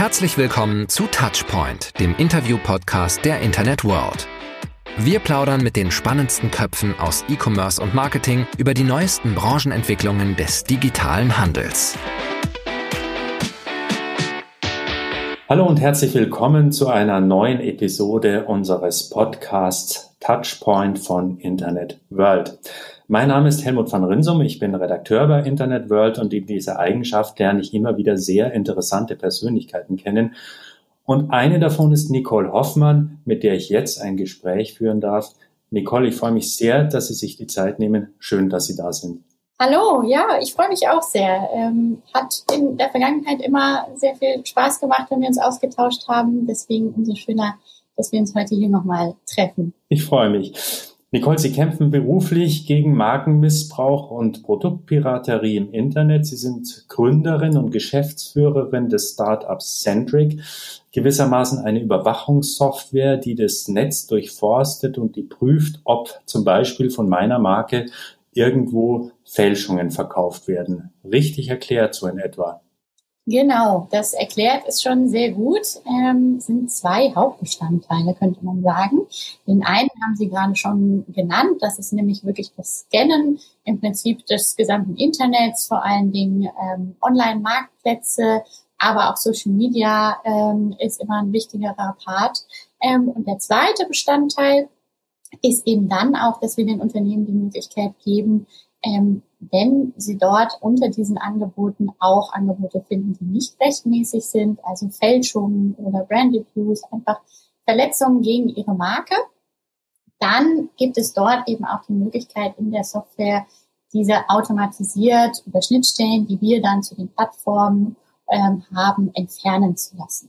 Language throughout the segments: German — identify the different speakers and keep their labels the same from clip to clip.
Speaker 1: Herzlich willkommen zu Touchpoint, dem Interview-Podcast der Internet World. Wir plaudern mit den spannendsten Köpfen aus E-Commerce und Marketing über die neuesten Branchenentwicklungen des digitalen Handels.
Speaker 2: Hallo und herzlich willkommen zu einer neuen Episode unseres Podcasts Touchpoint von Internet World. Mein Name ist Helmut van Rinsum, ich bin Redakteur bei Internet World und in dieser Eigenschaft lerne ich immer wieder sehr interessante Persönlichkeiten kennen. Und eine davon ist Nicole Hoffmann, mit der ich jetzt ein Gespräch führen darf. Nicole, ich freue mich sehr, dass Sie sich die Zeit nehmen. Schön, dass Sie da sind.
Speaker 3: Hallo, ja, ich freue mich auch sehr. Ähm, hat in der Vergangenheit immer sehr viel Spaß gemacht, wenn wir uns ausgetauscht haben. Deswegen umso schöner, dass wir uns heute hier nochmal treffen.
Speaker 2: Ich freue mich. Nicole, Sie kämpfen beruflich gegen Markenmissbrauch und Produktpiraterie im Internet. Sie sind Gründerin und Geschäftsführerin des Startups Centric, gewissermaßen eine Überwachungssoftware, die das Netz durchforstet und die prüft, ob zum Beispiel von meiner Marke irgendwo Fälschungen verkauft werden. Richtig erklärt so in etwa.
Speaker 3: Genau, das erklärt ist schon sehr gut. Ähm, sind zwei Hauptbestandteile, könnte man sagen. Den einen haben Sie gerade schon genannt. Das ist nämlich wirklich das Scannen im Prinzip des gesamten Internets, vor allen Dingen ähm, Online-Marktplätze, aber auch Social Media ähm, ist immer ein wichtigerer Part. Ähm, und der zweite Bestandteil ist eben dann auch, dass wir den Unternehmen die Möglichkeit geben, ähm, wenn Sie dort unter diesen Angeboten auch Angebote finden, die nicht rechtmäßig sind, also Fälschungen oder Brand Abuse, einfach Verletzungen gegen Ihre Marke, dann gibt es dort eben auch die Möglichkeit in der Software, diese automatisiert über Schnittstellen, die wir dann zu den Plattformen ähm, haben, entfernen zu lassen.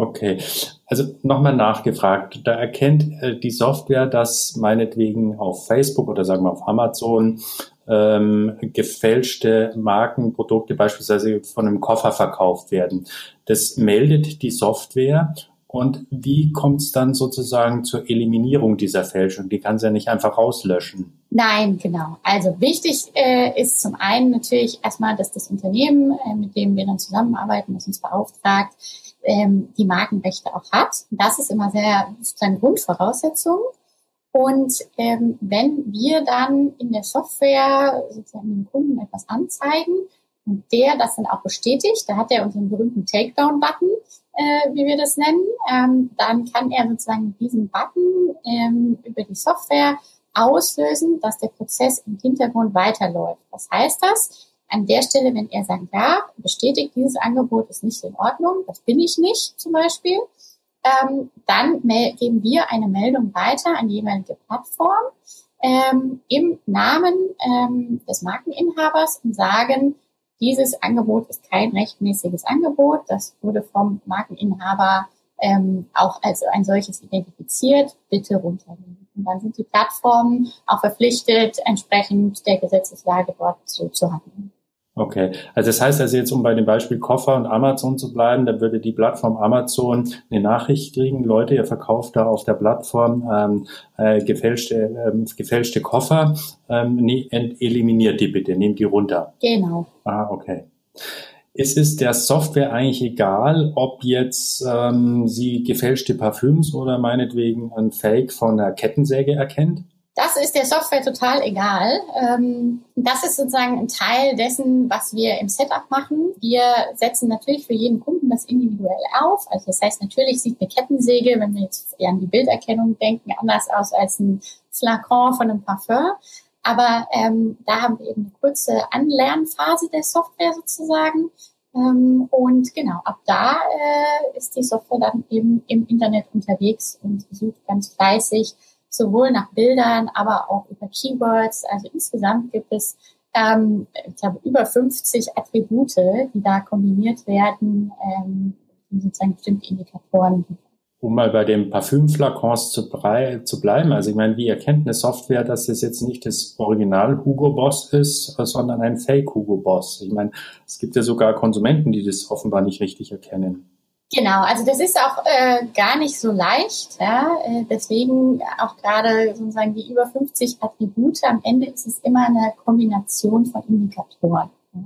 Speaker 2: Okay, also nochmal nachgefragt. Da erkennt äh, die Software, dass meinetwegen auf Facebook oder sagen wir auf Amazon ähm, gefälschte Markenprodukte beispielsweise von einem Koffer verkauft werden. Das meldet die Software und wie kommt es dann sozusagen zur Eliminierung dieser Fälschung? Die kann sie ja nicht einfach rauslöschen.
Speaker 3: Nein, genau. Also wichtig äh, ist zum einen natürlich erstmal, dass das Unternehmen, äh, mit dem wir dann zusammenarbeiten, das uns beauftragt, ähm, die Markenrechte auch hat. Das ist immer sehr sozusagen Grundvoraussetzung. Und ähm, wenn wir dann in der Software sozusagen dem Kunden etwas anzeigen und der das dann auch bestätigt, da hat er unseren berühmten Takedown-Button, äh, wie wir das nennen, ähm, dann kann er sozusagen diesen Button ähm, über die Software auslösen, dass der Prozess im Hintergrund weiterläuft. Was heißt das? An der Stelle, wenn er sagt, ja, bestätigt, dieses Angebot ist nicht in Ordnung, das bin ich nicht zum Beispiel, ähm, dann geben wir eine Meldung weiter an die jeweilige Plattform ähm, im Namen ähm, des Markeninhabers und sagen, dieses Angebot ist kein rechtmäßiges Angebot. Das wurde vom Markeninhaber ähm, auch als ein solches identifiziert. Bitte runternehmen. Und dann sind die Plattformen auch verpflichtet, entsprechend der Gesetzeslage dort so zu handeln.
Speaker 2: Okay, also das heißt also jetzt, um bei dem Beispiel Koffer und Amazon zu bleiben, da würde die Plattform Amazon eine Nachricht kriegen, Leute, ihr verkauft da auf der Plattform ähm, äh, gefälschte, ähm, gefälschte Koffer, ähm, nee, eliminiert die bitte, nehmt die runter.
Speaker 3: Genau.
Speaker 2: Ah, okay. Ist es der Software eigentlich egal, ob jetzt ähm, sie gefälschte Parfüms oder meinetwegen ein Fake von der Kettensäge erkennt?
Speaker 3: Das ist der Software total egal. Ähm, das ist sozusagen ein Teil dessen, was wir im Setup machen. Wir setzen natürlich für jeden Kunden das individuell auf. Also das heißt, natürlich sieht eine Kettensäge, wenn wir jetzt an die Bilderkennung denken, anders aus als ein Flakon von einem Parfum. Aber ähm, da haben wir eben eine kurze Anlernphase der Software sozusagen. Ähm, und genau, ab da äh, ist die Software dann eben im Internet unterwegs und sucht ganz fleißig sowohl nach Bildern, aber auch über Keywords. Also insgesamt gibt es, ähm, ich glaube, über 50 Attribute, die da kombiniert werden, ähm, sozusagen bestimmte Indikatoren.
Speaker 2: Um mal bei dem Parfümflakons zu, zu bleiben, also ich meine, wie erkennt eine Software, dass es jetzt nicht das Original Hugo Boss ist, sondern ein Fake Hugo Boss? Ich meine, es gibt ja sogar Konsumenten, die das offenbar nicht richtig erkennen.
Speaker 3: Genau, also das ist auch äh, gar nicht so leicht. Ja? Äh, deswegen auch gerade sozusagen die über 50 Attribute. Am Ende ist es immer eine Kombination von Indikatoren. Ja?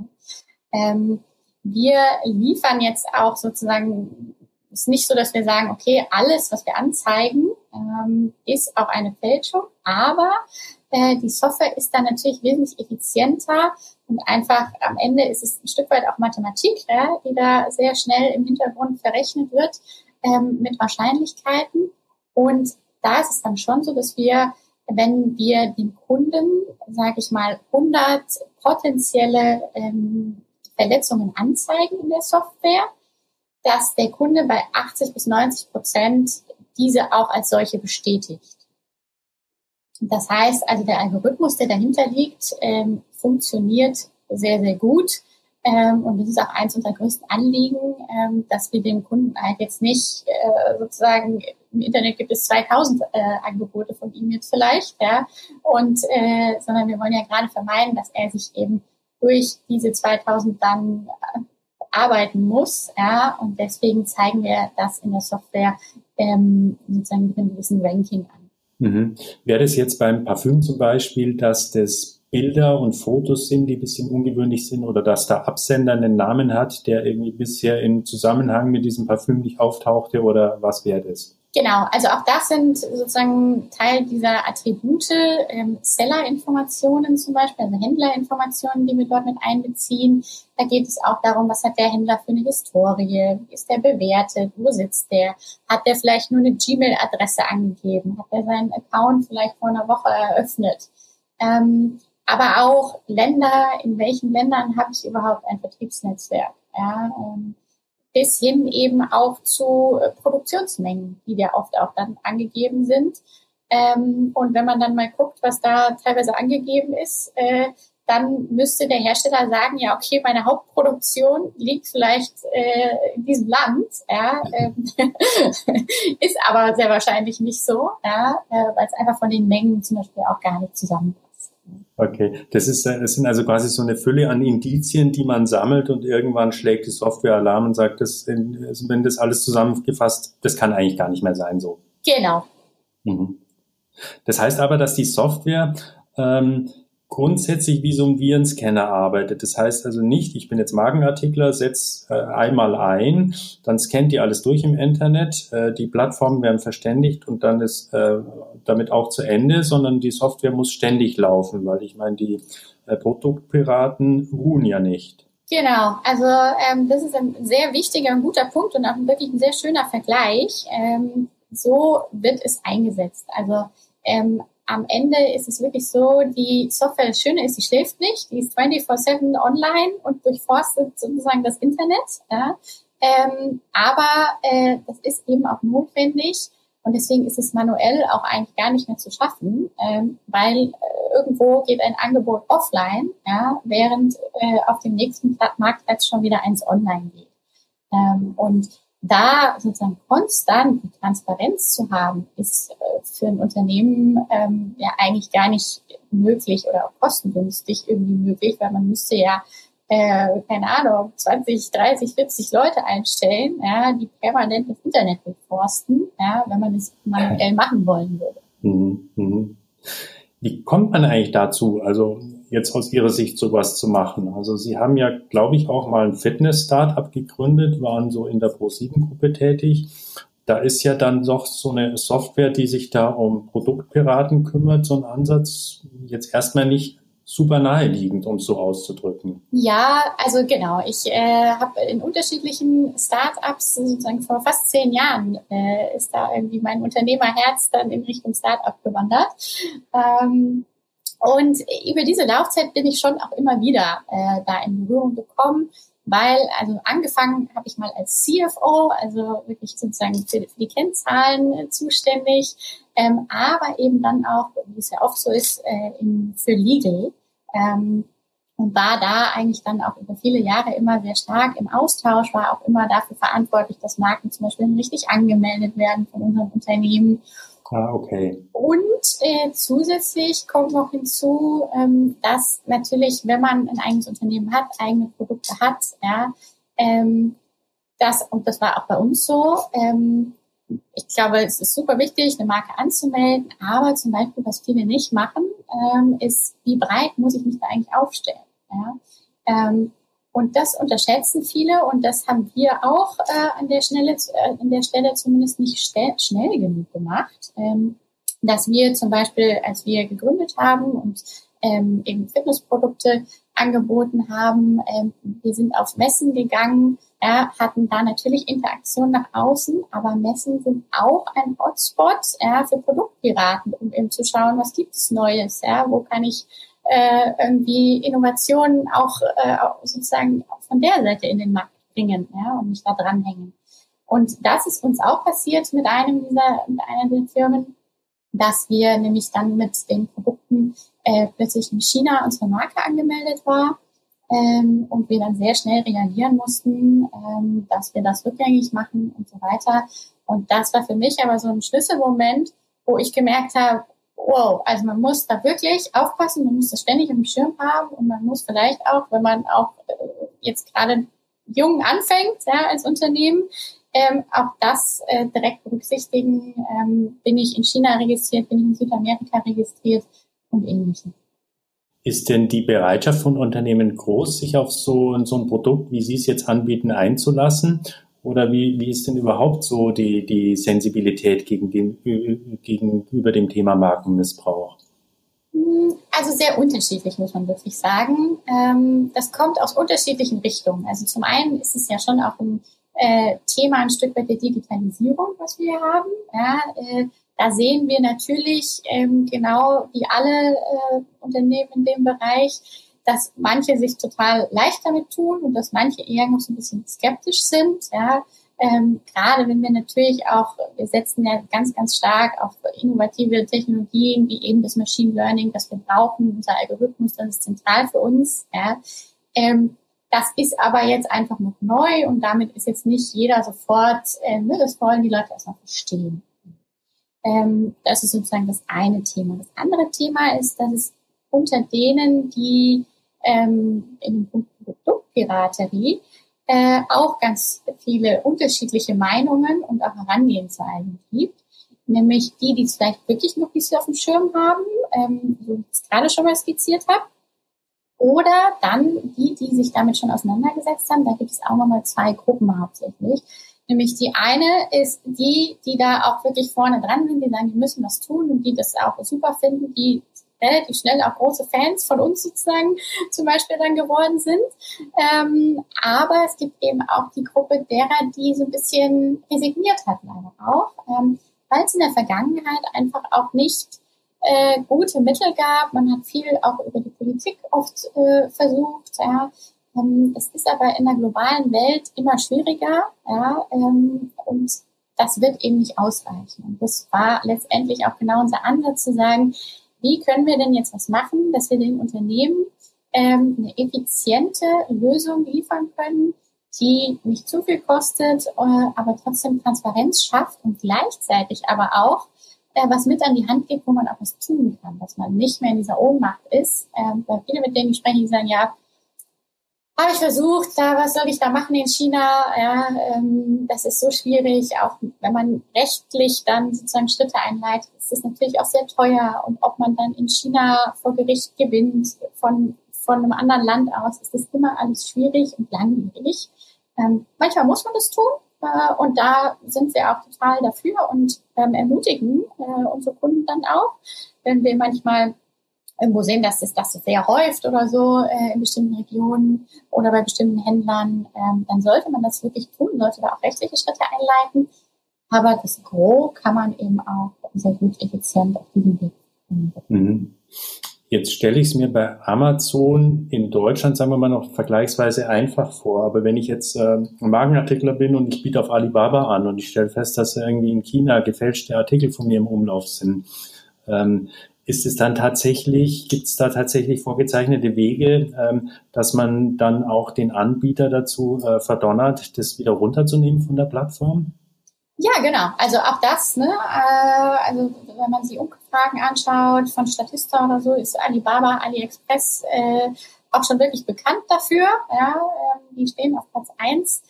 Speaker 3: Ähm, wir liefern jetzt auch sozusagen, ist nicht so, dass wir sagen, okay, alles, was wir anzeigen, ähm, ist auch eine Fälschung, aber äh, die Software ist dann natürlich wesentlich effizienter und einfach am Ende ist es ein Stück weit auch Mathematik, ja, die da sehr schnell im Hintergrund verrechnet wird ähm, mit Wahrscheinlichkeiten. Und da ist es dann schon so, dass wir, wenn wir dem Kunden, sage ich mal, 100 potenzielle ähm, Verletzungen anzeigen in der Software, dass der Kunde bei 80 bis 90 Prozent diese auch als solche bestätigt. Das heißt also, der Algorithmus, der dahinter liegt, ähm, funktioniert sehr, sehr gut. Ähm, und das ist auch eins unserer größten Anliegen, ähm, dass wir dem Kunden halt jetzt nicht äh, sozusagen im Internet gibt es 2000 äh, Angebote von ihm jetzt vielleicht, ja, und äh, sondern wir wollen ja gerade vermeiden, dass er sich eben durch diese 2000 dann äh, arbeiten muss, ja, und deswegen zeigen wir das in der Software ähm, sozusagen mit einem gewissen Ranking an.
Speaker 2: Mhm. Wäre das jetzt beim Parfüm zum Beispiel, dass das Bilder und Fotos sind, die ein bisschen ungewöhnlich sind oder dass der Absender einen Namen hat, der irgendwie bisher im Zusammenhang mit diesem Parfüm nicht auftauchte oder was wäre das?
Speaker 3: Genau, also auch das sind sozusagen Teil dieser Attribute, ähm, Seller-Informationen zum Beispiel, also Händlerinformationen, die wir dort mit einbeziehen. Da geht es auch darum, was hat der Händler für eine Historie, ist der bewertet, wo sitzt der, hat der vielleicht nur eine Gmail-Adresse angegeben, hat er seinen Account vielleicht vor einer Woche eröffnet. Ähm, aber auch Länder, in welchen Ländern habe ich überhaupt ein Vertriebsnetzwerk? Ja, ähm, bis hin eben auch zu äh, Produktionsmengen, die ja oft auch dann angegeben sind. Ähm, und wenn man dann mal guckt, was da teilweise angegeben ist, äh, dann müsste der Hersteller sagen, ja, okay, meine Hauptproduktion liegt vielleicht äh, in diesem Land, ja, ähm, ist aber sehr wahrscheinlich nicht so, ja, äh, weil es einfach von den Mengen zum Beispiel auch gar nicht zusammenpasst.
Speaker 2: Okay, das ist, das sind also quasi so eine Fülle an Indizien, die man sammelt und irgendwann schlägt die Software Alarm und sagt, das, wenn das alles zusammengefasst, das kann eigentlich gar nicht mehr sein so.
Speaker 3: Genau.
Speaker 2: Mhm. Das heißt aber, dass die Software ähm, grundsätzlich wie so ein Virenscanner arbeitet. Das heißt also nicht, ich bin jetzt Markenartikler, setz äh, einmal ein, dann scannt die alles durch im Internet, äh, die Plattformen werden verständigt und dann ist äh, damit auch zu Ende, sondern die Software muss ständig laufen, weil ich meine, die äh, Produktpiraten ruhen ja nicht.
Speaker 3: Genau, also ähm, das ist ein sehr wichtiger und guter Punkt und auch wirklich ein sehr schöner Vergleich. Ähm, so wird es eingesetzt. Also ähm, am Ende ist es wirklich so, die Software, das Schöne ist, sie schläft nicht, die ist 24-7 online und durchforstet sozusagen das Internet. Ja. Ähm, aber äh, das ist eben auch notwendig und deswegen ist es manuell auch eigentlich gar nicht mehr zu schaffen, ähm, weil äh, irgendwo geht ein Angebot offline, ja, während äh, auf dem nächsten Marktplatz schon wieder eins online geht. Ähm, und da sozusagen konstant Transparenz zu haben, ist äh, für ein Unternehmen ähm, ja eigentlich gar nicht möglich oder auch kostengünstig irgendwie möglich, weil man müsste ja äh, keine Ahnung, 20, 30, 40 Leute einstellen, ja, die permanent das Internet durchforsten, ja, wenn man es manuell machen wollen würde. Mhm,
Speaker 2: mhm. Wie kommt man eigentlich dazu, also jetzt aus Ihrer Sicht sowas zu machen? Also Sie haben ja, glaube ich, auch mal ein Fitness-Startup gegründet, waren so in der Pro7-Gruppe tätig. Da ist ja dann doch so eine Software, die sich da um Produktpiraten kümmert, so ein Ansatz jetzt erstmal nicht super naheliegend, um es so auszudrücken.
Speaker 3: Ja, also genau. Ich äh, habe in unterschiedlichen Startups sozusagen vor fast zehn Jahren äh, ist da irgendwie mein Unternehmerherz dann in Richtung Startup gewandert. Ähm, und über diese Laufzeit bin ich schon auch immer wieder äh, da in Berührung gekommen, weil also angefangen habe ich mal als CFO, also wirklich sozusagen für, für die Kennzahlen äh, zuständig, ähm, aber eben dann auch, wie es ja oft so ist, äh, in, für Legal. Ähm, und war da eigentlich dann auch über viele Jahre immer sehr stark im Austausch, war auch immer dafür verantwortlich, dass Marken zum Beispiel richtig angemeldet werden von unseren Unternehmen.
Speaker 2: Ah, okay.
Speaker 3: Und äh, zusätzlich kommt noch hinzu, ähm, dass natürlich, wenn man ein eigenes Unternehmen hat, eigene Produkte hat, ja, ähm, das, und das war auch bei uns so, ähm, ich glaube, es ist super wichtig, eine Marke anzumelden, aber zum Beispiel, was viele nicht machen, ähm, ist, wie breit muss ich mich da eigentlich aufstellen? Ja? Ähm, Und das unterschätzen viele und das haben wir auch äh, an der Stelle, äh, an der Stelle zumindest nicht schnell genug gemacht, ähm, dass wir zum Beispiel, als wir gegründet haben und ähm, eben Fitnessprodukte angeboten haben, ähm, wir sind auf Messen gegangen, ja, hatten da natürlich Interaktion nach außen, aber Messen sind auch ein Hotspot ja, für Produktpiraten, um eben zu schauen, was gibt es Neues, ja, wo kann ich äh, irgendwie Innovationen auch äh, sozusagen von der Seite in den Markt bringen ja, und mich da dranhängen. Und das ist uns auch passiert mit einem dieser, mit einer der Firmen, dass wir nämlich dann mit den Produkten äh, plötzlich in China unsere Marke angemeldet war ähm, und wir dann sehr schnell reagieren mussten, ähm, dass wir das rückgängig machen und so weiter. Und das war für mich aber so ein Schlüsselmoment, wo ich gemerkt habe, wow, also man muss da wirklich aufpassen, man muss das ständig im Schirm haben und man muss vielleicht auch, wenn man auch äh, jetzt gerade jung anfängt, ja, als Unternehmen, ähm, auch das äh, direkt berücksichtigen. Ähm, bin ich in China registriert, bin ich in Südamerika registriert und ähnliches.
Speaker 2: Ist denn die Bereitschaft von Unternehmen groß, sich auf so, so ein Produkt, wie Sie es jetzt anbieten, einzulassen? Oder wie, wie ist denn überhaupt so die, die Sensibilität gegen den, gegenüber dem Thema Markenmissbrauch?
Speaker 3: Also sehr unterschiedlich, muss man wirklich sagen. Ähm, das kommt aus unterschiedlichen Richtungen. Also zum einen ist es ja schon auch ein äh, Thema ein Stück weit der Digitalisierung, was wir haben. Ja, äh, da sehen wir natürlich ähm, genau wie alle äh, Unternehmen in dem Bereich, dass manche sich total leicht damit tun und dass manche eher noch so ein bisschen skeptisch sind. Ja, ähm, gerade wenn wir natürlich auch, wir setzen ja ganz, ganz stark auf innovative Technologien wie eben das Machine Learning, das wir brauchen, unser Algorithmus, das ist zentral für uns. Ja. Ähm, das ist aber jetzt einfach noch neu und damit ist jetzt nicht jeder sofort, äh, ne, das wollen die Leute erstmal verstehen. Ähm, das ist sozusagen das eine Thema. Das andere Thema ist, dass es unter denen, die ähm, in dem Punkt Produktpiraterie äh, auch ganz viele unterschiedliche Meinungen und auch Herangehensweisen gibt. Nämlich die, die es vielleicht wirklich noch nicht so auf dem Schirm haben, ähm, so wie ich es gerade schon mal skizziert habe. Oder dann die, die sich damit schon auseinandergesetzt haben. Da gibt es auch nochmal zwei Gruppen hauptsächlich. Nämlich die eine ist die, die da auch wirklich vorne dran sind, die sagen, die müssen was tun und die das auch super finden, die relativ schnell auch große Fans von uns sozusagen zum Beispiel dann geworden sind. Ähm, aber es gibt eben auch die Gruppe derer, die so ein bisschen resigniert hat leider auch, ähm, weil es in der Vergangenheit einfach auch nicht äh, gute Mittel gab. Man hat viel auch über die Politik oft äh, versucht. Ja. Ähm, es ist aber in der globalen Welt immer schwieriger. Ja, ähm, und das wird eben nicht ausreichen. Und das war letztendlich auch genau unser Ansatz zu sagen, wie können wir denn jetzt was machen, dass wir den Unternehmen ähm, eine effiziente Lösung liefern können, die nicht zu viel kostet, äh, aber trotzdem Transparenz schafft und gleichzeitig aber auch äh, was mit an die Hand gibt, wo man auch was tun kann, dass man nicht mehr in dieser Ohnmacht ist. Ähm, weil viele, mit denen ich spreche, die sagen, ja, habe ich versucht, da, was soll ich da machen in China? Ja, ähm, das ist so schwierig. Auch wenn man rechtlich dann sozusagen Schritte einleitet, ist es natürlich auch sehr teuer. Und ob man dann in China vor Gericht gewinnt, von, von einem anderen Land aus, ist das immer alles schwierig und langwierig. Ähm, manchmal muss man das tun. Äh, und da sind wir auch total dafür und ähm, ermutigen äh, unsere Kunden dann auch, wenn wir manchmal irgendwo sehen, dass es das sehr häuft oder so äh, in bestimmten Regionen oder bei bestimmten Händlern, ähm, dann sollte man das wirklich tun, sollte da auch rechtliche Schritte einleiten. Aber das Gros kann man eben auch sehr gut effizient auf diesem Weg.
Speaker 2: Mhm. Jetzt stelle ich es mir bei Amazon in Deutschland, sagen wir mal, noch vergleichsweise einfach vor. Aber wenn ich jetzt äh, Markenartikler bin und ich biete auf Alibaba an und ich stelle fest, dass irgendwie in China gefälschte Artikel von mir im Umlauf sind, ähm, ist es dann tatsächlich, gibt es da tatsächlich vorgezeichnete Wege, ähm, dass man dann auch den Anbieter dazu äh, verdonnert, das wieder runterzunehmen von der Plattform?
Speaker 3: Ja, genau. Also auch das, ne? Äh, also wenn man sich Umfragen anschaut von Statista oder so, ist Alibaba, AliExpress äh, auch schon wirklich bekannt dafür. Ja, ähm, die stehen auf Platz eins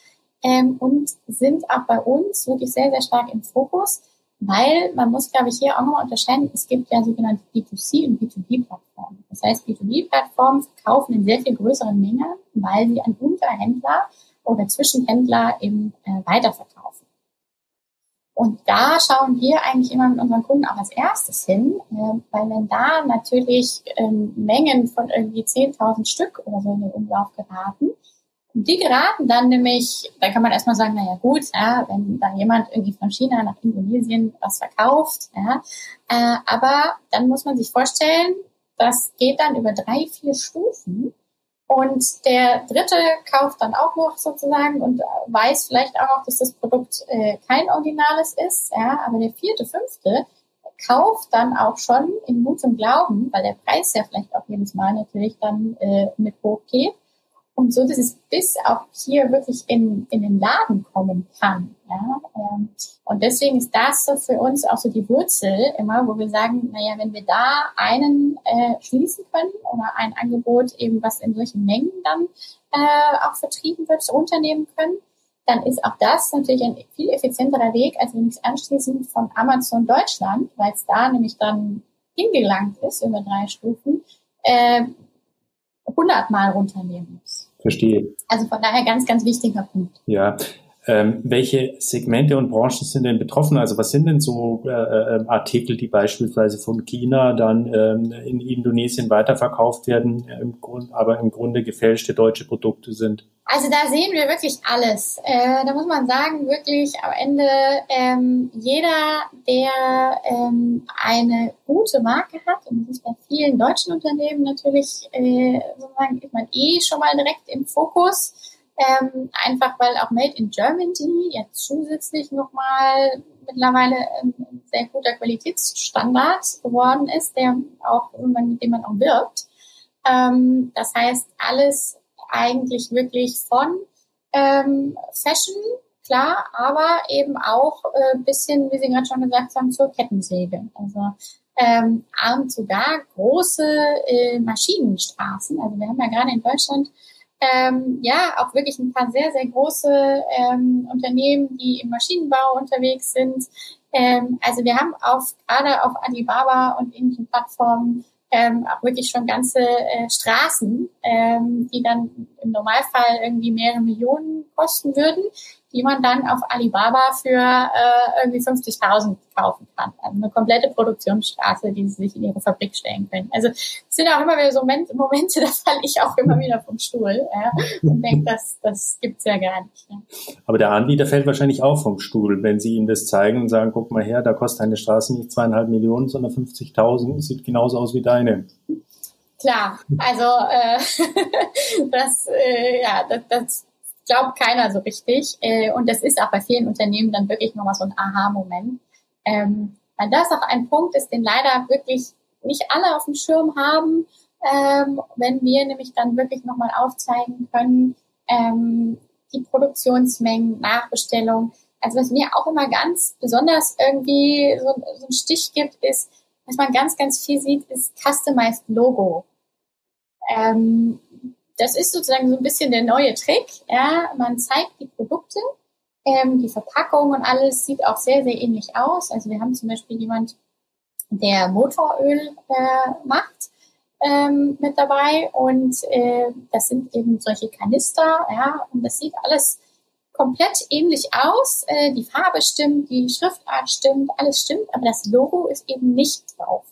Speaker 3: ähm, und sind auch bei uns wirklich sehr, sehr stark im Fokus Weil man muss, glaube ich, hier auch nochmal unterscheiden, es gibt ja sogenannte B2C und B2B-Plattformen. Das heißt, B2B-Plattformen verkaufen in sehr viel größeren Mengen, weil sie an Unterhändler oder Zwischenhändler eben äh, weiterverkaufen. Und da schauen wir eigentlich immer mit unseren Kunden auch als erstes hin, äh, weil wenn da natürlich ähm, Mengen von irgendwie 10.000 Stück oder so in den Umlauf geraten, die geraten dann nämlich, da kann man erstmal sagen, naja gut, ja, wenn da jemand irgendwie von China nach Indonesien was verkauft, ja, äh, aber dann muss man sich vorstellen, das geht dann über drei, vier Stufen und der Dritte kauft dann auch noch sozusagen und weiß vielleicht auch noch, dass das Produkt äh, kein Originales ist, ja, aber der Vierte, Fünfte kauft dann auch schon in gutem Glauben, weil der Preis ja vielleicht auch jedes Mal natürlich dann äh, mit hochgeht und so, dass es bis auch hier wirklich in, in den Laden kommen kann. Ja? Ähm, und deswegen ist das so für uns auch so die Wurzel immer, wo wir sagen, naja, wenn wir da einen äh, schließen können oder ein Angebot eben, was in solchen Mengen dann äh, auch vertrieben wird, unternehmen können, dann ist auch das natürlich ein viel effizienterer Weg, als wenn ich es anschließend von Amazon Deutschland, weil es da nämlich dann hingelangt ist über drei Stufen, äh, 100 Mal runternehmen.
Speaker 2: Verstehe.
Speaker 3: Also von daher ganz, ganz wichtiger Punkt.
Speaker 2: Ja. Ähm, welche Segmente und Branchen sind denn betroffen? Also was sind denn so äh, äh, Artikel, die beispielsweise von China dann ähm, in Indonesien weiterverkauft werden, im Grund, aber im Grunde gefälschte deutsche Produkte sind?
Speaker 3: Also da sehen wir wirklich alles. Äh, da muss man sagen, wirklich am Ende ähm, jeder, der ähm, eine gute Marke hat, und das ist bei vielen deutschen Unternehmen natürlich, äh, sozusagen ist man eh schon mal direkt im Fokus. Ähm, einfach weil auch Made in Germany jetzt zusätzlich nochmal mittlerweile ein sehr guter Qualitätsstandard geworden ist, der auch mit dem man auch wirbt. Ähm, das heißt, alles eigentlich wirklich von ähm, Fashion, klar, aber eben auch äh, bisschen, wie Sie gerade schon gesagt haben, zur Kettensäge. Also ähm, sogar große äh, Maschinenstraßen. Also wir haben ja gerade in Deutschland ähm, ja auch wirklich ein paar sehr, sehr große ähm, Unternehmen, die im Maschinenbau unterwegs sind. Ähm, also wir haben auf gerade auf Alibaba und ähnlichen Plattformen ähm, auch wirklich schon ganze äh, Straßen, ähm, die dann im Normalfall irgendwie mehrere Millionen kosten würden, die man dann auf Alibaba für äh, irgendwie 50.000 kaufen kann. Also eine komplette Produktionsstraße, die sie sich in ihre Fabrik stellen können. Also es sind auch immer wieder so Momente, Momente da falle ich auch immer wieder vom Stuhl ja, und denke, das, das gibt's ja gar nicht. Ja.
Speaker 2: Aber der Anbieter fällt wahrscheinlich auch vom Stuhl, wenn Sie ihm das zeigen und sagen, guck mal her, da kostet eine Straße nicht zweieinhalb Millionen, sondern 50.000, sieht genauso aus wie deine.
Speaker 3: Klar, also äh, das, äh, ja, das, das glaubt keiner so richtig. Äh, und das ist auch bei vielen Unternehmen dann wirklich nochmal so ein Aha-Moment. Ähm, weil das auch ein Punkt ist, den leider wirklich nicht alle auf dem Schirm haben, ähm, wenn wir nämlich dann wirklich nochmal aufzeigen können, ähm, die Produktionsmengen, Nachbestellung. Also was mir auch immer ganz besonders irgendwie so, so ein Stich gibt, ist, was man ganz, ganz viel sieht, ist Customized Logo. Ähm, das ist sozusagen so ein bisschen der neue Trick. Ja, man zeigt die Produkte, ähm, die Verpackung und alles sieht auch sehr, sehr ähnlich aus. Also wir haben zum Beispiel jemand, der Motoröl äh, macht ähm, mit dabei und äh, das sind eben solche Kanister, ja, und das sieht alles komplett ähnlich aus. Äh, die Farbe stimmt, die Schriftart stimmt, alles stimmt, aber das Logo ist eben nicht drauf.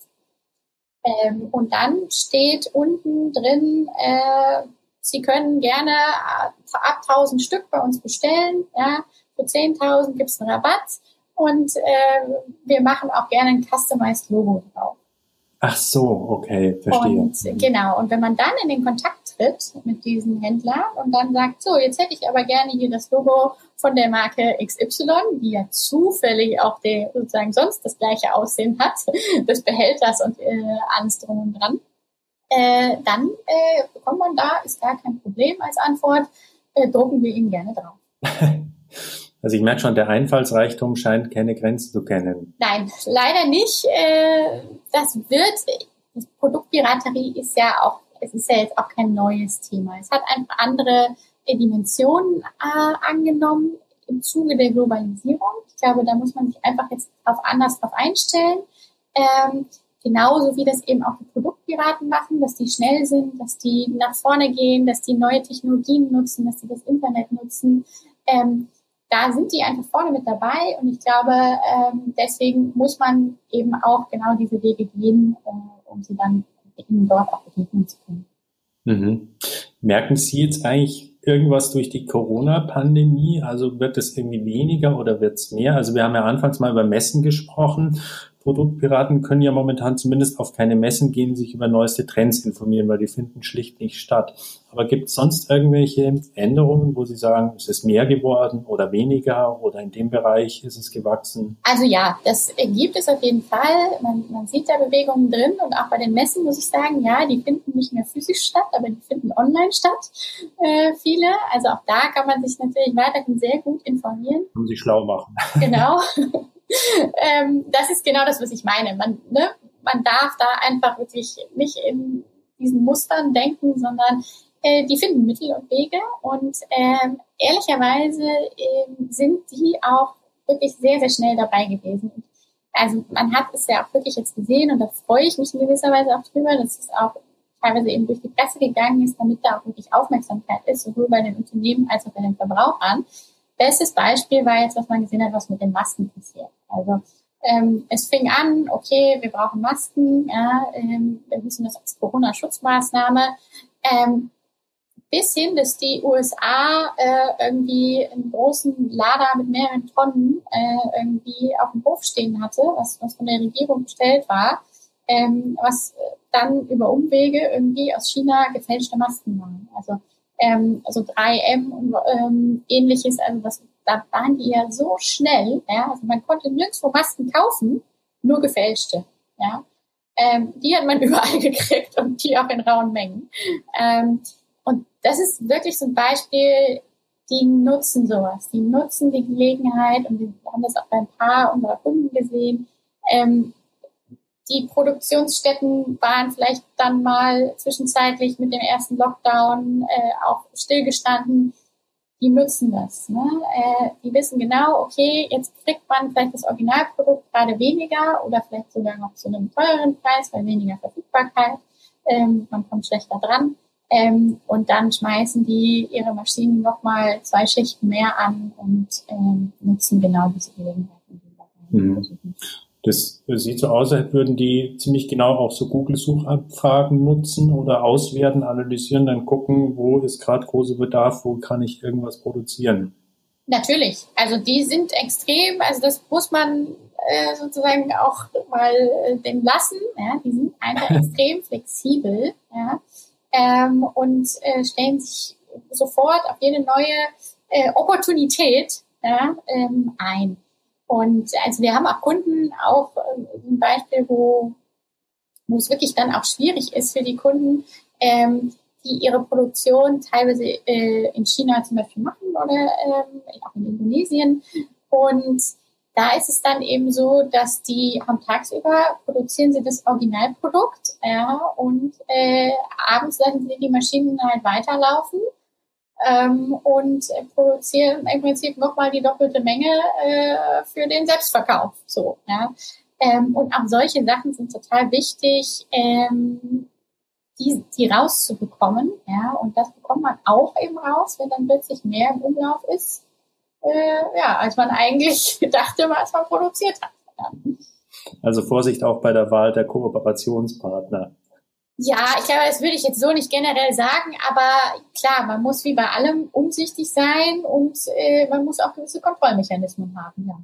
Speaker 3: Ähm, und dann steht unten drin, äh, Sie können gerne äh, ab 1000 Stück bei uns bestellen. Ja. Für 10.000 gibt es einen Rabatt und äh, wir machen auch gerne ein Customized Logo drauf.
Speaker 2: Ach so, okay, verstehe.
Speaker 3: Und, genau, und wenn man dann in den Kontakt tritt mit diesen Händlern und dann sagt, so, jetzt hätte ich aber gerne hier das Logo von der Marke XY, die ja zufällig auch der, sozusagen sonst das gleiche Aussehen hat, des Behälters und äh, alles drum und dran, äh, dann äh, bekommt man da, ist gar kein Problem als Antwort, äh, drucken wir ihn gerne drauf.
Speaker 2: Also ich merke schon, der Einfallsreichtum scheint keine Grenzen zu kennen.
Speaker 3: Nein, leider nicht. Äh, das wird, Produktpiraterie ist ja auch, es ist ja jetzt auch kein neues Thema. Es hat einfach andere Dimensionen äh, angenommen im Zuge der Globalisierung. Ich glaube, da muss man sich einfach jetzt auf anders drauf einstellen. Genauso wie das eben auch die Produktpiraten machen, dass die schnell sind, dass die nach vorne gehen, dass die neue Technologien nutzen, dass die das Internet nutzen. Ähm, da sind die einfach vorne mit dabei und ich glaube, ähm, deswegen muss man eben auch genau diese Wege gehen, äh, um sie dann ihnen dort auch begegnen zu können.
Speaker 2: Mhm. Merken Sie jetzt eigentlich irgendwas durch die Corona-Pandemie? Also wird es irgendwie weniger oder wird es mehr? Also wir haben ja anfangs mal über Messen gesprochen Produktpiraten können ja momentan zumindest auf keine Messen gehen, sich über neueste Trends informieren, weil die finden schlicht nicht statt. Aber gibt es sonst irgendwelche Änderungen, wo Sie sagen, ist es mehr geworden oder weniger oder in dem Bereich ist es gewachsen?
Speaker 3: Also ja, das gibt es auf jeden Fall. Man, man sieht da Bewegungen drin und auch bei den Messen muss ich sagen, ja, die finden nicht mehr physisch statt, aber die finden online statt, äh, viele. Also auch da kann man sich natürlich weiterhin sehr gut informieren.
Speaker 2: Und sich schlau machen.
Speaker 3: Genau. ähm, das ist genau das, was ich meine. Man, ne, man darf da einfach wirklich nicht in diesen Mustern denken, sondern äh, die finden Mittel und Wege und ähm, ehrlicherweise äh, sind die auch wirklich sehr, sehr schnell dabei gewesen. Also man hat es ja auch wirklich jetzt gesehen und da freue ich mich in gewisser Weise auch drüber, dass es auch teilweise eben durch die Presse gegangen ist, damit da auch wirklich Aufmerksamkeit ist, sowohl bei den Unternehmen als auch bei den Verbrauchern. Bestes Beispiel war jetzt, was man gesehen hat, was mit den Masken passiert. Also ähm, es fing an, okay, wir brauchen Masken, ja, ähm, wir müssen das als Corona-Schutzmaßnahme, ähm, bis hin, dass die USA äh, irgendwie einen großen Lader mit mehreren Tonnen äh, irgendwie auf dem Hof stehen hatte, was, was von der Regierung bestellt war, ähm, was dann über Umwege irgendwie aus China gefälschte Masken waren. Also ähm, also 3M und ähm, ähnliches. Also das, da waren die ja so schnell. Ja? Also man konnte nirgendwo Masken kaufen, nur gefälschte. Ja? Ähm, die hat man überall gekriegt und die auch in rauen Mengen. Ähm, und das ist wirklich so ein Beispiel, die nutzen sowas. Die nutzen die Gelegenheit und wir haben das auch bei ein paar unserer Kunden gesehen, ähm, die Produktionsstätten waren vielleicht dann mal zwischenzeitlich mit dem ersten Lockdown äh, auch stillgestanden. Die nutzen das. Ne? Äh, die wissen genau, okay, jetzt kriegt man vielleicht das Originalprodukt gerade weniger oder vielleicht sogar noch zu einem teureren Preis, weil weniger Verfügbarkeit. Ähm, man kommt schlechter dran. Ähm, und dann schmeißen die ihre Maschinen nochmal zwei Schichten mehr an und ähm, nutzen genau diese Gelegenheiten.
Speaker 2: Mhm. Das sieht so aus, als würden die ziemlich genau auch so Google-Suchabfragen nutzen oder auswerten, analysieren, dann gucken, wo ist gerade großer Bedarf, wo kann ich irgendwas produzieren.
Speaker 3: Natürlich, also die sind extrem, also das muss man äh, sozusagen auch mal äh, dem lassen. Ja? Die sind einfach extrem flexibel ja? ähm, und äh, stellen sich sofort auf jede neue äh, Opportunität ja, ähm, ein. Und also wir haben auch Kunden, auch äh, ein Beispiel, wo, wo es wirklich dann auch schwierig ist für die Kunden, ähm, die ihre Produktion teilweise äh, in China zum Beispiel machen oder ähm, auch in Indonesien. Und da ist es dann eben so, dass die haben tagsüber produzieren sie das Originalprodukt ja, und äh, abends lassen sie die Maschinen halt weiterlaufen ähm, und produzieren im Prinzip nochmal die doppelte Menge äh, für den Selbstverkauf. So, ja. Ähm, und auch solche Sachen sind total wichtig, ähm, die, die rauszubekommen. Ja, und das bekommt man auch eben raus, wenn dann plötzlich mehr im Umlauf ist, äh, ja, als man eigentlich dachte, was man produziert hat. Ja.
Speaker 2: Also Vorsicht auch bei der Wahl der Kooperationspartner.
Speaker 3: Ja, ich glaube, das würde ich jetzt so nicht generell sagen, aber klar, man muss wie bei allem umsichtig sein und äh, man muss auch gewisse Kontrollmechanismen haben, ja.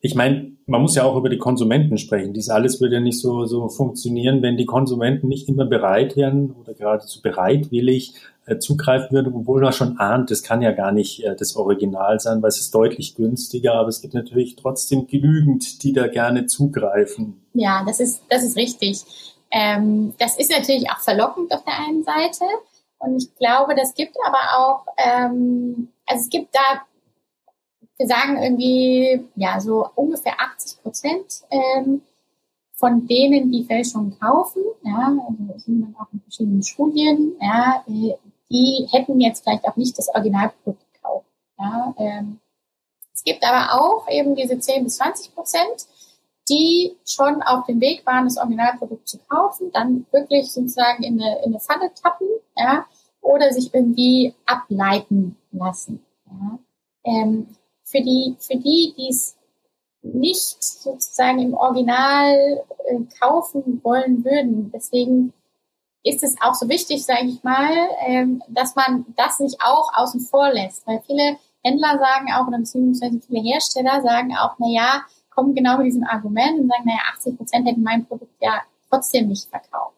Speaker 2: Ich meine, man muss ja auch über die Konsumenten sprechen. Dies alles würde ja nicht so, so funktionieren, wenn die Konsumenten nicht immer bereit wären oder geradezu bereitwillig äh, zugreifen würden, obwohl man schon ahnt, das kann ja gar nicht äh, das Original sein, weil es ist deutlich günstiger, aber es gibt natürlich trotzdem genügend, die da gerne zugreifen.
Speaker 3: Ja, das ist, das ist richtig. Ähm, das ist natürlich auch verlockend auf der einen Seite. Und ich glaube, das gibt aber auch, ähm, also es gibt da, wir sagen irgendwie, ja, so ungefähr 80 Prozent ähm, von denen, die Fälschungen kaufen, ja, also sieht man auch in verschiedenen Studien, ja, die hätten jetzt vielleicht auch nicht das Originalprodukt gekauft. Ja, ähm, Es gibt aber auch eben diese 10 bis 20 Prozent, die schon auf dem Weg waren, das Originalprodukt zu kaufen, dann wirklich sozusagen in eine, in eine Falle tappen, ja, oder sich irgendwie ableiten lassen. Ja. Ähm, für die, für die, die es nicht sozusagen im Original äh, kaufen wollen würden. Deswegen ist es auch so wichtig, sage ich mal, ähm, dass man das nicht auch außen vor lässt. Weil viele Händler sagen auch, oder beziehungsweise viele Hersteller sagen auch, na ja, kommen genau mit diesem Argument und sagen, naja, 80 Prozent hätten mein Produkt ja trotzdem nicht verkauft,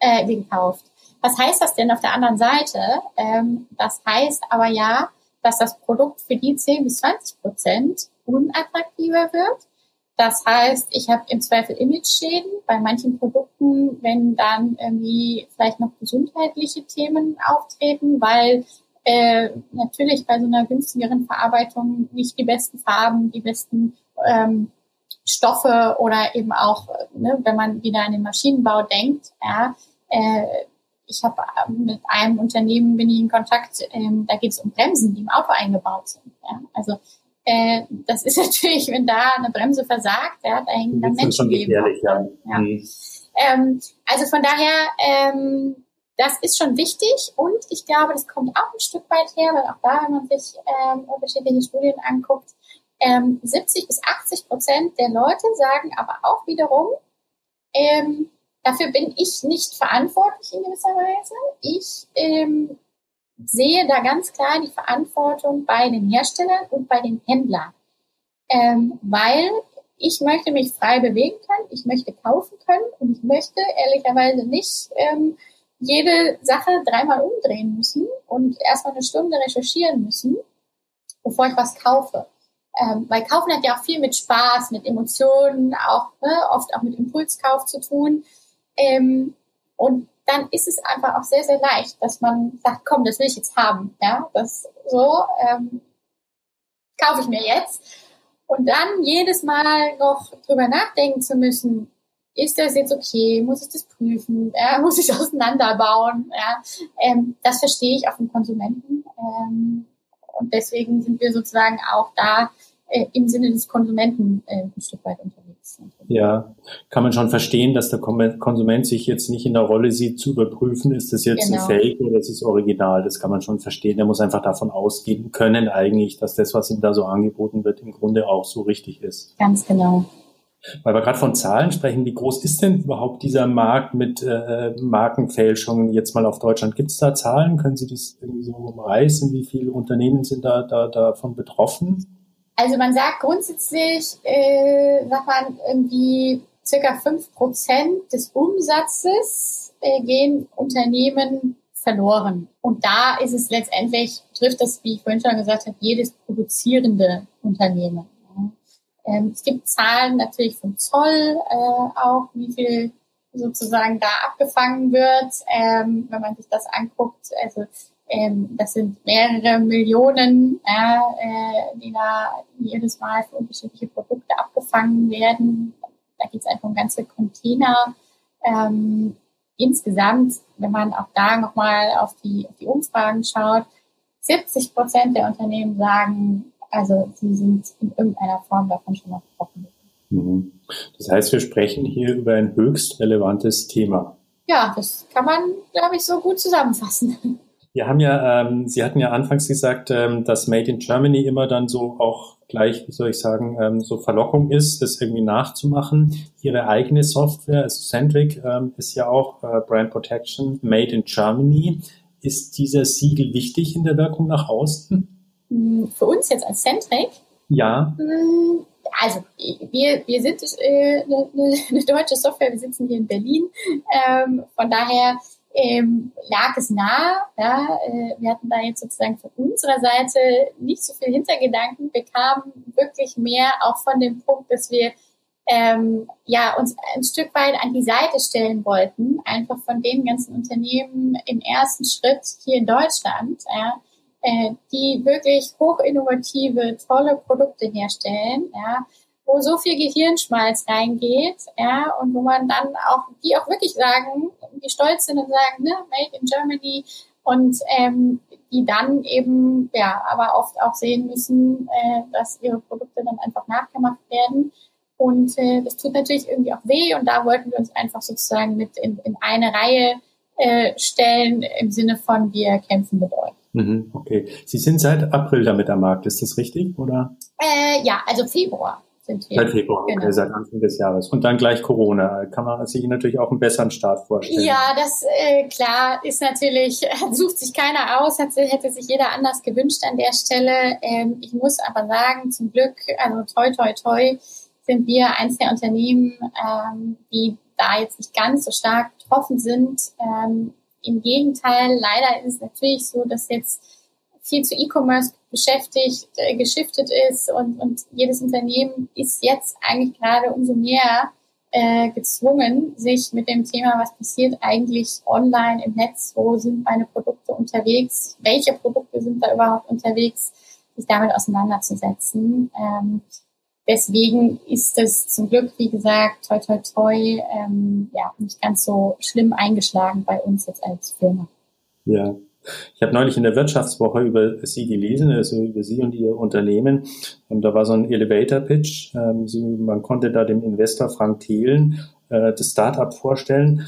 Speaker 3: äh, gekauft. Was heißt das denn auf der anderen Seite? Ähm, das heißt aber ja, dass das Produkt für die 10 bis 20 Prozent unattraktiver wird. Das heißt, ich habe im Zweifel Image-Schäden bei manchen Produkten, wenn dann irgendwie vielleicht noch gesundheitliche Themen auftreten, weil äh, natürlich bei so einer günstigeren Verarbeitung nicht die besten Farben, die besten ähm, Stoffe oder eben auch, ne, wenn man wieder an den Maschinenbau denkt, ja, äh, ich habe mit einem Unternehmen bin ich in Kontakt, ähm, da geht es um Bremsen, die im Auto eingebaut sind. Ja? Also äh, das ist natürlich, wenn da eine Bremse versagt, ja, da hängen dann Menschenleben. Ja. Ja. Mhm. Ähm, also von daher, ähm, das ist schon wichtig und ich glaube, das kommt auch ein Stück weit her, weil auch da, wenn man sich ähm, unterschiedliche Studien anguckt, ähm, 70 bis 80 Prozent der Leute sagen aber auch wiederum, ähm, dafür bin ich nicht verantwortlich in gewisser Weise. Ich ähm, sehe da ganz klar die Verantwortung bei den Herstellern und bei den Händlern. Ähm, weil ich möchte mich frei bewegen können, ich möchte kaufen können und ich möchte ehrlicherweise nicht ähm, jede Sache dreimal umdrehen müssen und erstmal eine Stunde recherchieren müssen, bevor ich was kaufe. Ähm, weil Kaufen hat ja auch viel mit Spaß, mit Emotionen, auch ne, oft auch mit Impulskauf zu tun. Ähm, und dann ist es einfach auch sehr, sehr leicht, dass man sagt, komm, das will ich jetzt haben. Ja, das so ähm, kaufe ich mir jetzt. Und dann jedes Mal noch drüber nachdenken zu müssen, ist das jetzt okay? Muss ich das prüfen? Ja, muss ich auseinanderbauen? Ja, ähm, das verstehe ich auch vom Konsumenten. Ähm, und deswegen sind wir sozusagen auch da äh, im Sinne des Konsumenten äh, ein Stück weit unterwegs.
Speaker 2: Ja, kann man schon verstehen, dass der Konsument sich jetzt nicht in der Rolle sieht, zu überprüfen, ist das jetzt genau. ein Fake oder ist es Original. Das kann man schon verstehen. Der muss einfach davon ausgehen können eigentlich, dass das, was ihm da so angeboten wird, im Grunde auch so richtig ist.
Speaker 3: Ganz genau.
Speaker 2: Weil wir gerade von Zahlen sprechen, wie groß ist denn überhaupt dieser Markt mit äh, Markenfälschungen jetzt mal auf Deutschland? Gibt es da Zahlen? Können Sie das irgendwie so umreißen? Wie viele Unternehmen sind da, da davon betroffen?
Speaker 3: Also man sagt grundsätzlich, äh, sagt man irgendwie circa fünf Prozent des Umsatzes äh, gehen Unternehmen verloren. Und da ist es letztendlich, trifft das, wie ich vorhin schon gesagt habe, jedes produzierende Unternehmen. Ähm, es gibt Zahlen natürlich vom Zoll äh, auch, wie viel sozusagen da abgefangen wird, ähm, wenn man sich das anguckt. Also ähm, das sind mehrere Millionen, äh, die da jedes Mal für unterschiedliche Produkte abgefangen werden. Da geht es einfach um ganze Container. Ähm, insgesamt, wenn man auch da nochmal auf die, auf die Umfragen schaut, 70 Prozent der Unternehmen sagen, also sie sind in irgendeiner Form davon schon mal betroffen.
Speaker 2: Mhm. Das heißt, wir sprechen hier über ein höchst relevantes Thema.
Speaker 3: Ja, das kann man, glaube ich, so gut zusammenfassen.
Speaker 2: Wir haben ja, ähm, Sie hatten ja anfangs gesagt, ähm, dass Made in Germany immer dann so auch gleich, wie soll ich sagen, ähm, so Verlockung ist, das irgendwie nachzumachen. Ihre eigene Software, also Centric, ähm, ist ja auch äh, Brand Protection Made in Germany. Ist dieser Siegel wichtig in der Wirkung nach außen?
Speaker 3: Für uns jetzt als Centric?
Speaker 2: Ja.
Speaker 3: Hm, also wir, wir sind äh, eine, eine, deutsche Software, wir sitzen hier in Berlin. Ähm, von daher ähm, lag es nahe. Ja, äh, wir hatten da jetzt sozusagen von unserer Seite nicht so viel Hintergedanken. Wir kamen wirklich mehr auch von dem Punkt, dass wir ähm, ja, uns ein Stück weit an die Seite stellen wollten, einfach von den ganzen Unternehmen im ersten Schritt hier in Deutschland, ja, äh, die wirklich hochinnovative, tolle Produkte herstellen, ja, wo so viel Gehirnschmalz reingeht, ja, und wo man dann auch, die auch wirklich sagen, die stolz sind und sagen, ne, made in Germany und ähm, die dann eben, ja, aber oft auch sehen müssen, äh, dass ihre Produkte dann einfach nachgemacht werden. Und äh, das tut natürlich irgendwie auch weh und da wollten wir uns einfach sozusagen mit in, in eine Reihe äh, stellen im Sinne von wir kämpfen mit euch.
Speaker 2: Mhm, okay. Sie sind seit April damit am Markt, ist das richtig? Oder?
Speaker 3: Äh, ja, also Februar sind wir.
Speaker 2: Seit Februar, genau. okay, seit Anfang des Jahres. Und dann gleich Corona. Kann man sich natürlich auch einen besseren Start vorstellen?
Speaker 3: Ja, das äh, klar ist natürlich, sucht sich keiner aus, hat, hätte sich jeder anders gewünscht an der Stelle. Ähm, ich muss aber sagen, zum Glück, also toi toi toi, sind wir eins der Unternehmen, ähm, die da jetzt nicht ganz so stark betroffen sind. Ähm, Im Gegenteil, leider ist es natürlich so, dass jetzt viel zu E-Commerce beschäftigt, äh, geschiftet ist und, und jedes Unternehmen ist jetzt eigentlich gerade umso mehr äh, gezwungen, sich mit dem Thema, was passiert eigentlich online im Netz, wo sind meine Produkte unterwegs, welche Produkte sind da überhaupt unterwegs, sich damit auseinanderzusetzen. Ähm, deswegen ist es zum Glück, wie gesagt, toi toi toi, ähm, ja, nicht ganz so schlimm eingeschlagen bei uns jetzt als Firma.
Speaker 2: Ja. Ich habe neulich in der Wirtschaftswoche über Sie gelesen, also über Sie und Ihr Unternehmen. Ähm, da war so ein Elevator-Pitch. Ähm, man konnte da dem Investor Frank Thelen äh, das Startup vorstellen.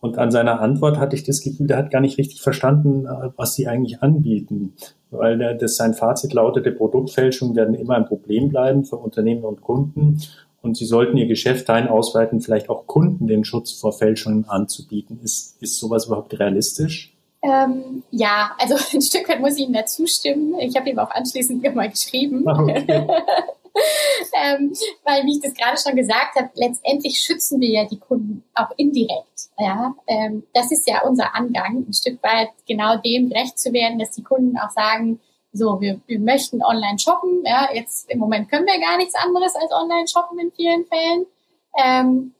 Speaker 2: Und an seiner Antwort hatte ich das Gefühl, der hat gar nicht richtig verstanden, äh, was sie eigentlich anbieten. Weil der, das sein Fazit lautete, Produktfälschungen werden immer ein Problem bleiben für Unternehmen und Kunden. Und sie sollten ihr Geschäft dahin ausweiten, vielleicht auch Kunden den Schutz vor Fälschungen anzubieten. Ist, ist sowas überhaupt realistisch?
Speaker 3: Ähm, ja, also ein Stück weit muss ich Ihnen dazu stimmen. Ich habe ihm auch anschließend mal geschrieben. Ah, okay. ähm, weil, wie ich das gerade schon gesagt habe, letztendlich schützen wir ja die Kunden auch indirekt. Ja, ähm, das ist ja unser Angang, ein Stück weit genau dem gerecht zu werden, dass die Kunden auch sagen, so, wir, wir möchten online shoppen. Ja, jetzt im Moment können wir gar nichts anderes als online shoppen in vielen Fällen. Ähm,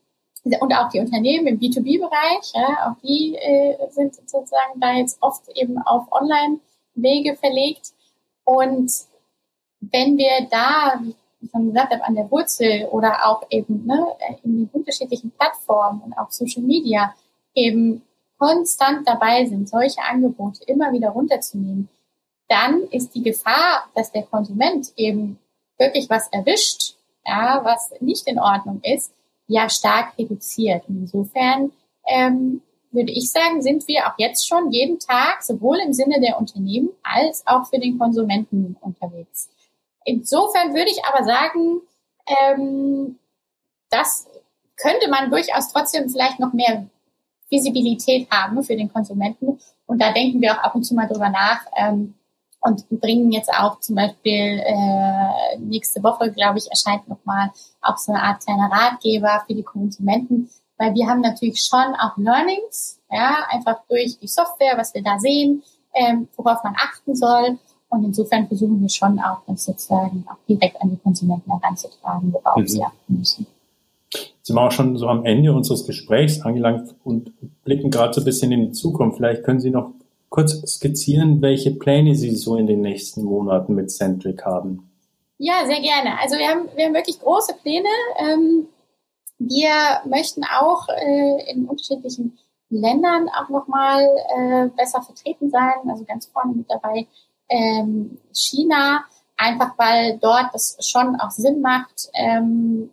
Speaker 3: und auch die Unternehmen im B2B-Bereich, ja, auch die äh, sind sozusagen da jetzt oft eben auf Online-Wege verlegt. Und wenn wir da, schon gesagt habe, an der Wurzel oder auch eben ne, in den unterschiedlichen Plattformen und auch Social Media eben konstant dabei sind, solche Angebote immer wieder runterzunehmen, dann ist die Gefahr, dass der Konsument eben wirklich was erwischt, ja, was nicht in Ordnung ist, ja stark reduziert. Und insofern ähm, würde ich sagen, sind wir auch jetzt schon jeden Tag sowohl im Sinne der Unternehmen als auch für den Konsumenten unterwegs. Insofern würde ich aber sagen, ähm, das könnte man durchaus trotzdem vielleicht noch mehr Visibilität haben für den Konsumenten. Und da denken wir auch ab und zu mal drüber nach ähm, und bringen jetzt auch zum Beispiel äh, nächste Woche, glaube ich, erscheint nochmal auch so eine Art kleiner Ratgeber für die Konsumenten, weil wir haben natürlich schon auch Learnings, ja, einfach durch die Software, was wir da sehen, ähm, worauf man achten soll. Und insofern versuchen wir schon auch, das sozusagen auch direkt an die Konsumenten heranzutragen, worauf mhm. sie achten müssen.
Speaker 2: Sind wir auch schon so am Ende unseres Gesprächs angelangt und blicken gerade so ein bisschen in die Zukunft. Vielleicht können Sie noch kurz skizzieren, welche Pläne Sie so in den nächsten Monaten mit Centric haben.
Speaker 3: Ja, sehr gerne. Also wir haben, wir haben wirklich große Pläne. Ähm, wir möchten auch äh, in unterschiedlichen Ländern auch nochmal äh, besser vertreten sein. Also ganz vorne mit dabei ähm, China, einfach weil dort es schon auch Sinn macht, ähm,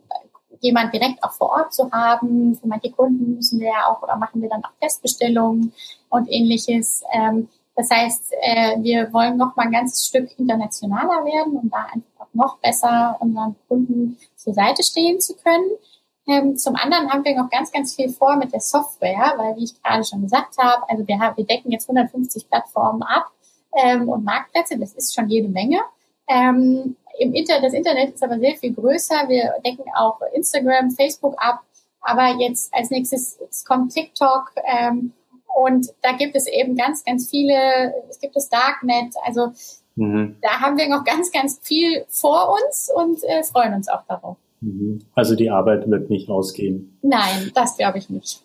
Speaker 3: jemand direkt auch vor Ort zu haben. Für manche Kunden müssen wir ja auch oder machen wir dann auch Testbestellungen und ähnliches. Ähm, das heißt, äh, wir wollen noch mal ein ganzes Stück internationaler werden, um da einfach noch besser unseren Kunden zur Seite stehen zu können. Ähm, zum anderen haben wir noch ganz, ganz viel vor mit der Software, weil, wie ich gerade schon gesagt habe, also wir, wir decken jetzt 150 Plattformen ab ähm, und Marktplätze, das ist schon jede Menge. Ähm, im Inter das Internet ist aber sehr viel größer. Wir decken auch Instagram, Facebook ab. Aber jetzt als nächstes kommt TikTok. Ähm, und da gibt es eben ganz, ganz viele, es gibt das Darknet. Also mhm. da haben wir noch ganz, ganz viel vor uns und äh, freuen uns auch darauf.
Speaker 2: Mhm. Also die Arbeit wird nicht ausgehen.
Speaker 3: Nein, das glaube ich nicht.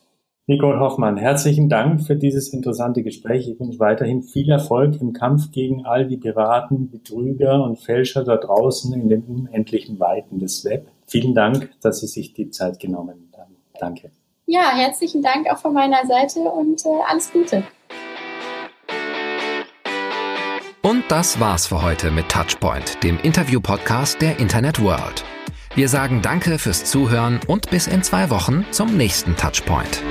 Speaker 2: Nicole Hoffmann, herzlichen Dank für dieses interessante Gespräch. Ich wünsche weiterhin viel Erfolg im Kampf gegen all die Piraten, Betrüger und Fälscher da draußen in den unendlichen Weiten des Web. Vielen Dank, dass Sie sich die Zeit genommen haben. Danke.
Speaker 3: Ja, herzlichen Dank auch von meiner Seite und äh, alles Gute.
Speaker 1: Und das war's für heute mit Touchpoint, dem Interview-Podcast der Internet World. Wir sagen Danke fürs Zuhören und bis in zwei Wochen zum nächsten Touchpoint.